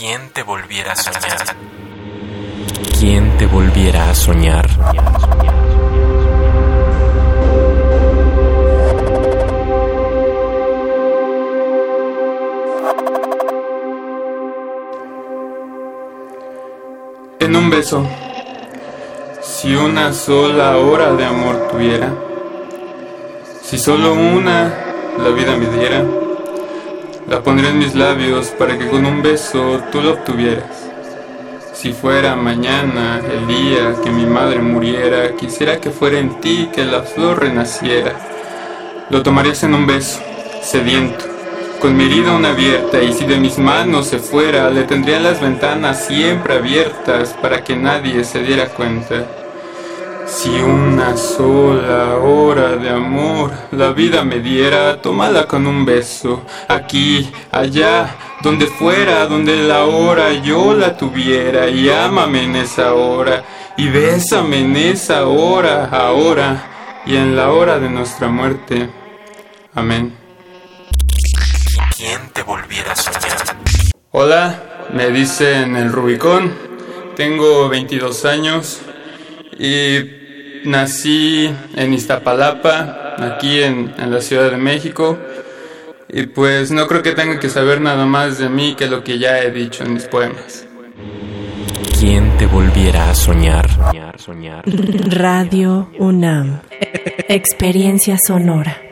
¿Quién te volviera a soñar? ¿Quién te volviera a soñar? En un beso, si una sola hora de amor tuviera, si solo una la vida me diera, la pondría en mis labios para que con un beso tú lo obtuvieras. Si fuera mañana el día que mi madre muriera, quisiera que fuera en ti que la flor renaciera. Lo tomarías en un beso, sediento, con mi herida aún abierta, y si de mis manos se fuera, le tendría las ventanas siempre abiertas para que nadie se diera cuenta. Si una sola hora de amor la vida me diera, tómala con un beso, aquí, allá, donde fuera, donde la hora yo la tuviera, y ámame en esa hora, y bésame en esa hora, ahora, y en la hora de nuestra muerte. Amén. ¿Quién te volviera a soñar? Hola, me dicen el Rubicón, tengo 22 años y nací en Iztapalapa, aquí en, en, la Ciudad de México. Y pues no creo que tengan que saber nada más de mí que lo que ya he dicho en mis poemas. ¿Quién te volviera a soñar? soñar, soñar. Radio UNAM. Experiencia sonora.